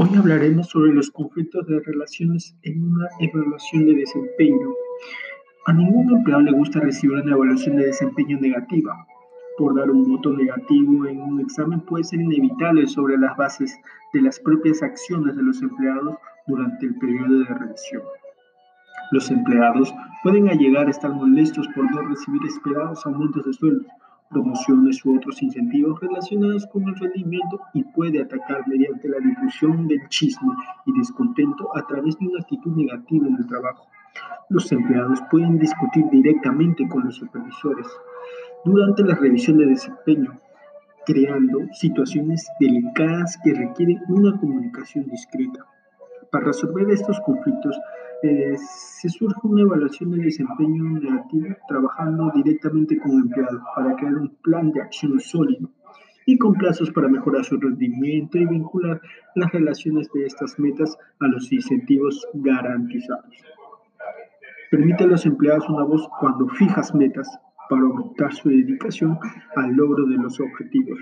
Hoy hablaremos sobre los conflictos de relaciones en una evaluación de desempeño. A ningún empleado le gusta recibir una evaluación de desempeño negativa. Por dar un voto negativo en un examen puede ser inevitable sobre las bases de las propias acciones de los empleados durante el periodo de revisión. Los empleados pueden llegar a estar molestos por no recibir esperados aumentos de sueldo, promociones u otros incentivos relacionados con el rendimiento y puede atacar mediante la difusión del chisme y descontento a través de una actitud negativa en el trabajo. Los empleados pueden discutir directamente con los supervisores durante la revisión de desempeño, creando situaciones delicadas que requieren una comunicación discreta. Para resolver estos conflictos, eh, se surge una evaluación de desempeño negativo trabajando directamente con empleados para crear un plan de acción sólido y con plazos para mejorar su rendimiento y vincular las relaciones de estas metas a los incentivos garantizados. Permite a los empleados una voz cuando fijas metas para aumentar su dedicación al logro de los objetivos.